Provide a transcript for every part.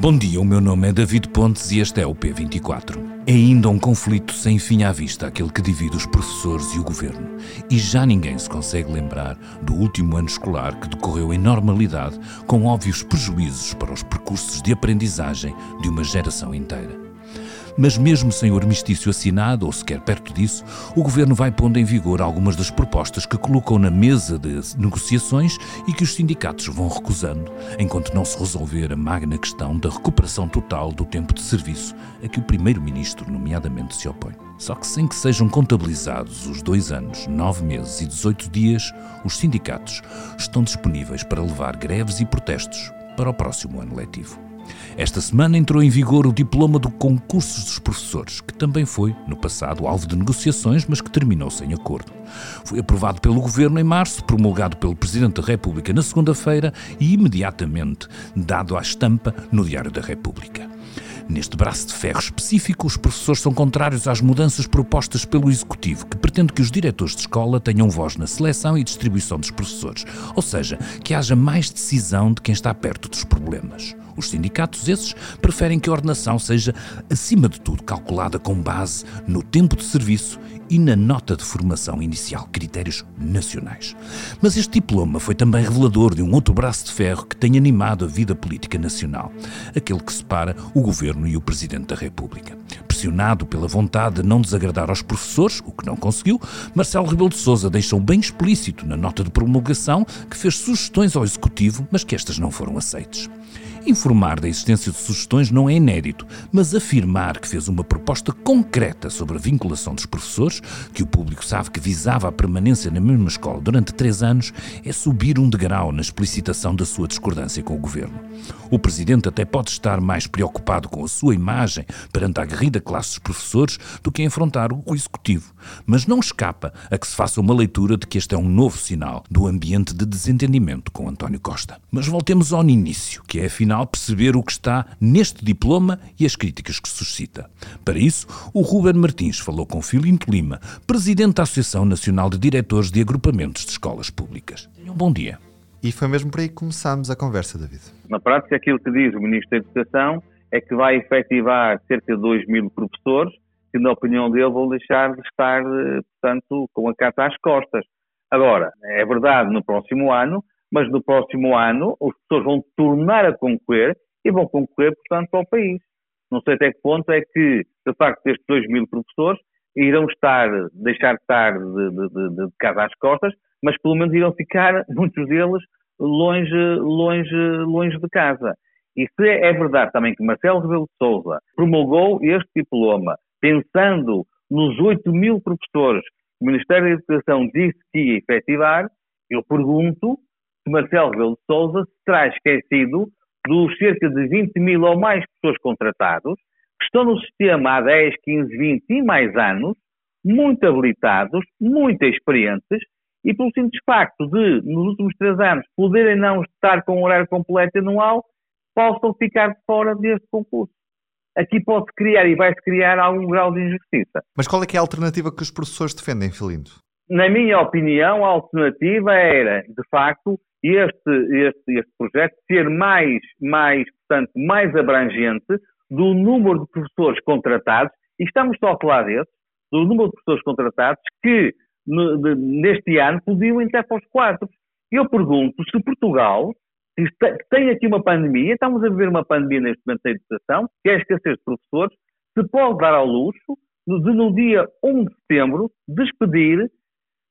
Bom dia, o meu nome é David Pontes e este é o P24. É ainda um conflito sem fim à vista aquele que divide os professores e o governo. E já ninguém se consegue lembrar do último ano escolar que decorreu em normalidade, com óbvios prejuízos para os percursos de aprendizagem de uma geração inteira. Mas mesmo sem o armistício assinado, ou sequer perto disso, o governo vai pondo em vigor algumas das propostas que colocou na mesa de negociações e que os sindicatos vão recusando, enquanto não se resolver a magna questão da recuperação total do tempo de serviço a que o primeiro-ministro, nomeadamente, se opõe. Só que sem que sejam contabilizados os dois anos, nove meses e 18 dias, os sindicatos estão disponíveis para levar greves e protestos para o próximo ano letivo. Esta semana entrou em vigor o diploma do concursos dos professores, que também foi, no passado, alvo de negociações, mas que terminou sem acordo. Foi aprovado pelo Governo em março, promulgado pelo Presidente da República na segunda-feira e imediatamente dado à estampa no Diário da República. Neste braço de ferro específico, os professores são contrários às mudanças propostas pelo Executivo, que pretende que os diretores de escola tenham voz na seleção e distribuição dos professores, ou seja, que haja mais decisão de quem está perto dos problemas. Os sindicatos, esses, preferem que a ordenação seja, acima de tudo, calculada com base no tempo de serviço e na nota de formação inicial, critérios nacionais. Mas este diploma foi também revelador de um outro braço de ferro que tem animado a vida política nacional, aquele que separa o governo e o presidente da República. Pressionado pela vontade de não desagradar aos professores, o que não conseguiu, Marcelo Rebelo de Sousa deixou bem explícito na nota de promulgação que fez sugestões ao executivo, mas que estas não foram aceitas. Informar da existência de sugestões não é inédito, mas afirmar que fez uma proposta concreta sobre a vinculação dos professores, que o público sabe que visava a permanência na mesma escola durante três anos, é subir um degrau na explicitação da sua discordância com o governo. O presidente até pode estar mais preocupado com a sua imagem perante a aguerrida classe dos professores do que em afrontar o executivo, mas não escapa a que se faça uma leitura de que este é um novo sinal do ambiente de desentendimento com António Costa. Mas voltemos ao início, que é afinal afinal, perceber o que está neste diploma e as críticas que suscita. Para isso, o Ruben Martins falou com Filinto Lima, presidente da Associação Nacional de Diretores de Agrupamentos de Escolas Públicas. Um bom dia. E foi mesmo por aí que começámos a conversa, David. Na prática, aquilo que diz o Ministro da Educação é que vai efetivar cerca de 2 mil professores que, na opinião dele, vão deixar de estar, eh, portanto, com a carta às costas. Agora, é verdade, no próximo ano, mas no próximo ano as pessoas vão tornar a concorrer e vão concorrer, portanto, ao país. Não sei até que ponto é que, de facto, estes 2 mil professores irão estar, deixar de estar de, de, de, de casa às costas, mas pelo menos irão ficar, muitos deles, longe, longe, longe de casa. E se é verdade também que Marcelo Rebelo de Sousa promulgou este diploma pensando nos 8 mil professores que o Ministério da Educação disse que ia efetivar, eu pergunto que Marcelo Rebelo de Sousa se terá esquecido dos cerca de 20 mil ou mais pessoas contratados, que estão no sistema há 10, 15, 20 e mais anos, muito habilitados, muito experientes, e pelo simples facto de, nos últimos três anos, poderem não estar com um horário completo anual, possam ficar fora deste concurso. Aqui pode-se criar e vai-se criar algum grau de injustiça. Mas qual é, é a alternativa que os professores defendem, Filindo? Na minha opinião, a alternativa era, de facto, este, este, este projeto ser mais, mais, portanto, mais abrangente do número de professores contratados, e estamos só a falar desses, do número de professores contratados que neste ano podiam entrar para os quadros. Eu pergunto se Portugal, que tem aqui uma pandemia, estamos a viver uma pandemia neste momento da educação, que é de professores, se pode dar ao luxo de no dia 1 de setembro despedir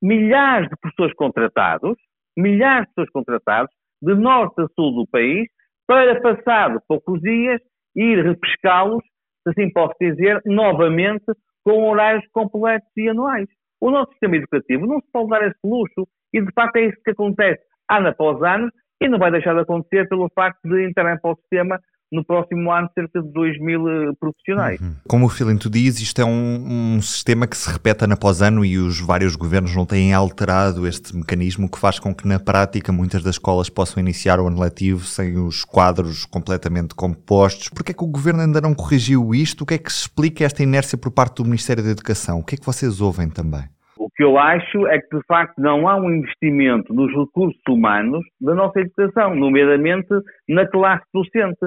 milhares de professores contratados milhares de pessoas contratadas, de norte a sul do país, para, passado poucos dias, ir repescá-los, se assim posso dizer, novamente com horários completos e anuais. O nosso sistema educativo não se pode dar esse luxo e, de facto, é isso que acontece ano após ano e não vai deixar de acontecer pelo facto de entrar para o sistema no próximo ano cerca de 2 mil eh, profissionais. Uhum. Como o Filinto diz, isto é um, um, sistema que se repete ano após ano e os vários governos não têm alterado este mecanismo que faz com que na prática muitas das escolas possam iniciar o ano letivo sem os quadros completamente compostos. Por que é que o governo ainda não corrigiu isto? O que é que explica esta inércia por parte do Ministério da Educação? O que é que vocês ouvem também? O que eu acho é que, de facto, não há um investimento nos recursos humanos da nossa educação, nomeadamente na classe docente.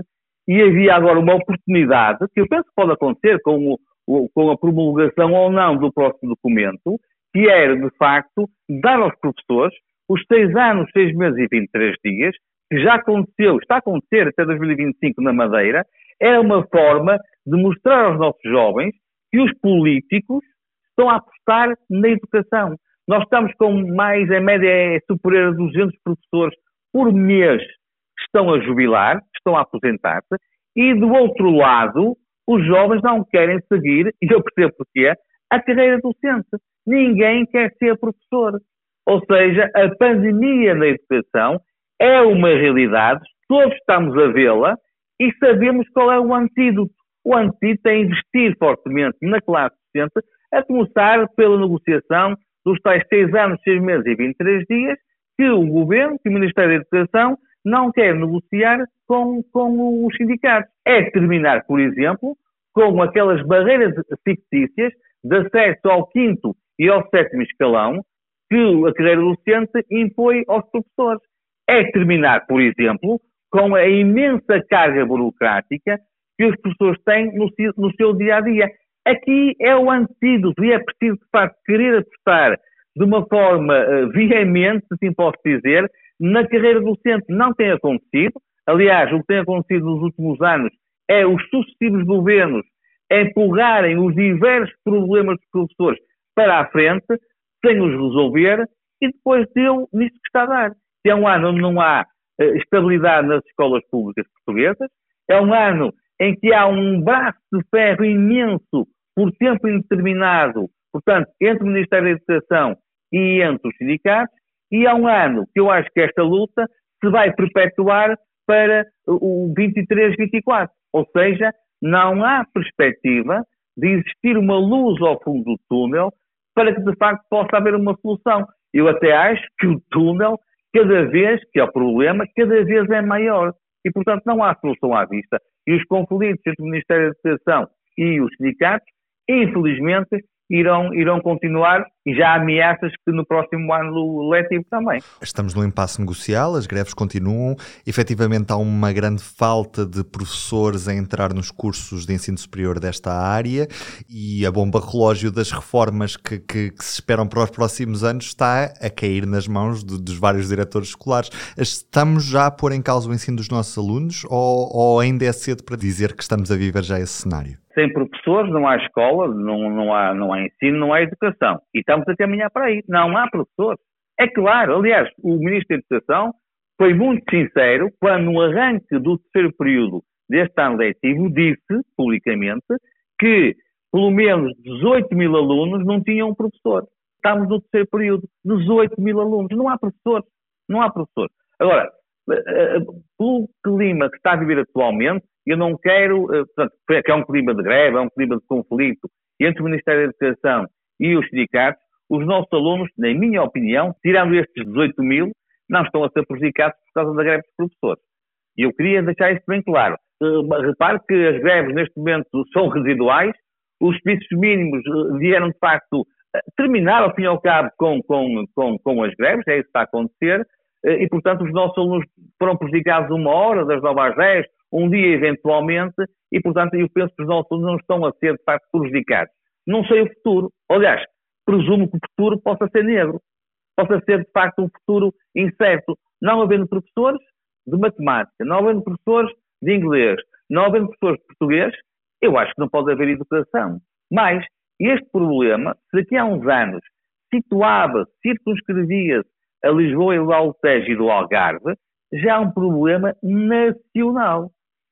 E havia agora uma oportunidade, que eu penso que pode acontecer com, o, com a promulgação ou não do próximo documento, que era, de facto, dar aos professores os seis anos, seis meses e 23 dias, que já aconteceu, está a acontecer até 2025 na Madeira, é uma forma de mostrar aos nossos jovens que os políticos estão a apostar na educação. Nós estamos com mais, em média, é superior a 200 professores por mês estão a jubilar, estão a aposentar-se, e do outro lado, os jovens não querem seguir, e eu percebo porquê, a carreira docente. Ninguém quer ser professor. Ou seja, a pandemia na educação é uma realidade, todos estamos a vê-la e sabemos qual é o antídoto. O antídoto é investir fortemente na classe docente, a começar pela negociação dos tais 6 anos, 6 meses e 23 dias, que o Governo, que o Ministério da Educação, não quer negociar com, com os sindicatos. É terminar, por exemplo, com aquelas barreiras fictícias de acesso ao quinto e ao sétimo escalão que a carreira docente impõe aos professores. É terminar, por exemplo, com a imensa carga burocrática que os professores têm no, no seu dia a dia. Aqui é o antídoto e é preciso, de facto, querer apostar de uma forma uh, veemente, se assim posso dizer, na carreira docente. Não tem acontecido. Aliás, o que tem acontecido nos últimos anos é os sucessivos governos empurrarem os diversos problemas dos professores para a frente, sem os resolver, e depois deu nisso que está a dar. É um ano onde não há uh, estabilidade nas escolas públicas portuguesas, é um ano em que há um braço de ferro imenso por tempo indeterminado, portanto, entre o Ministério da Educação e entre os sindicatos, e há um ano que eu acho que esta luta se vai perpetuar para o 23-24. Ou seja, não há perspectiva de existir uma luz ao fundo do túnel para que de facto possa haver uma solução. Eu até acho que o túnel, cada vez que é o problema, cada vez é maior. E, portanto, não há solução à vista. E os conflitos entre o Ministério da Educação e os sindicatos, infelizmente, irão, irão continuar e já há ameaças que no próximo ano letivo também. Estamos no impasse negocial, as greves continuam. Efetivamente há uma grande falta de professores a entrar nos cursos de ensino superior desta área e a bomba relógio das reformas que, que, que se esperam para os próximos anos está a cair nas mãos de, dos vários diretores escolares. Estamos já a pôr em causa o ensino dos nossos alunos ou, ou ainda é cedo para dizer que estamos a viver já esse cenário? Sem professores não há escola, não, não, há, não há ensino, não há educação. E estamos a caminhar para aí. Não há professores. É claro, aliás, o Ministro da Educação foi muito sincero quando, no arranque do terceiro período deste ano letivo, disse publicamente que pelo menos 18 mil alunos não tinham um professor. Estamos no terceiro período, 18 mil alunos. Não há professores. Não há professores. Agora, eh, eh, pelo clima que está a viver atualmente, eu não quero, eh, portanto, que é um clima de greve, é um clima de conflito entre o Ministério da Educação e os sindicatos, os nossos alunos, na minha opinião, tirando estes 18 mil, não estão a ser prejudicados por causa da greve dos professores. E eu queria deixar isto bem claro. Repare que as greves neste momento são residuais, os serviços mínimos vieram de facto terminar ao fim e ao cabo com, com, com, com as greves, é isso que está a acontecer, e portanto os nossos alunos foram prejudicados uma hora, das 9 às 10, um dia eventualmente, e portanto eu penso que os nossos alunos não estão a ser de facto prejudicados. Não sei o futuro. Aliás, presumo que o futuro possa ser negro, possa ser de facto um futuro incerto. Não havendo professores de matemática, não havendo professores de inglês, não havendo professores de português, eu acho que não pode haver educação. Mas este problema, se daqui a uns anos situava, circunscrevia-se a Lisboa e o Altejo e do Algarve, já é um problema nacional.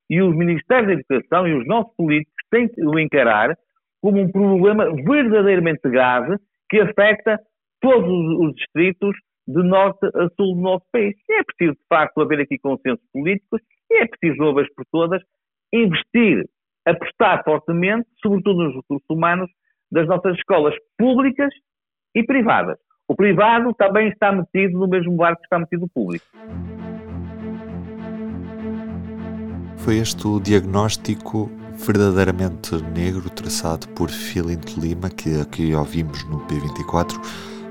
E os Ministérios da Educação e os nossos políticos têm que o encarar como um problema verdadeiramente grave que afeta todos os distritos de norte a sul do nosso país. E é preciso, de facto, haver aqui consensos políticos e é preciso, uma vez por todas, investir, apostar fortemente, sobretudo nos recursos humanos das nossas escolas públicas e privadas. O privado também está metido no mesmo barco que está metido o público. Foi este o diagnóstico verdadeiramente negro traçado por Filinto Lima, que aqui ouvimos no P24.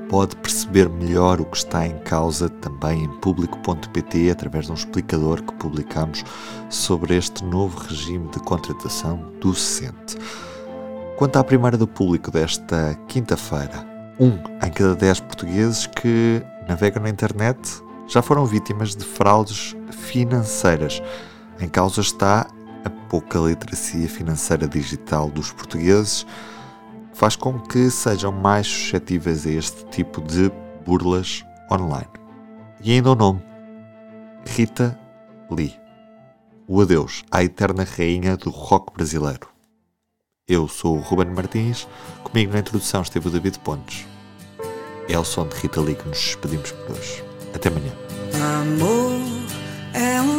pode perceber melhor o que está em causa também em público.pt através de um explicador que publicamos sobre este novo regime de contratação docente. Quanto à primeira do público desta quinta-feira, um em cada dez portugueses que navegam na internet já foram vítimas de fraudes financeiras. Em causa está a pouca literacia financeira digital dos portugueses faz com que sejam mais suscetíveis a este tipo de burlas online. E ainda o nome: Rita Lee. O adeus à eterna rainha do rock brasileiro. Eu sou o Ruben Martins, comigo na introdução esteve o David Pontes. É o som de Rita Lee que nos despedimos por hoje. Até amanhã. Amor é um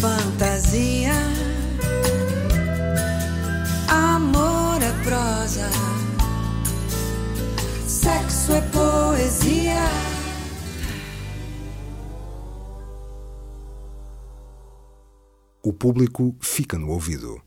fantasia. Amor é prosa sexo é poesia. O público fica no ouvido.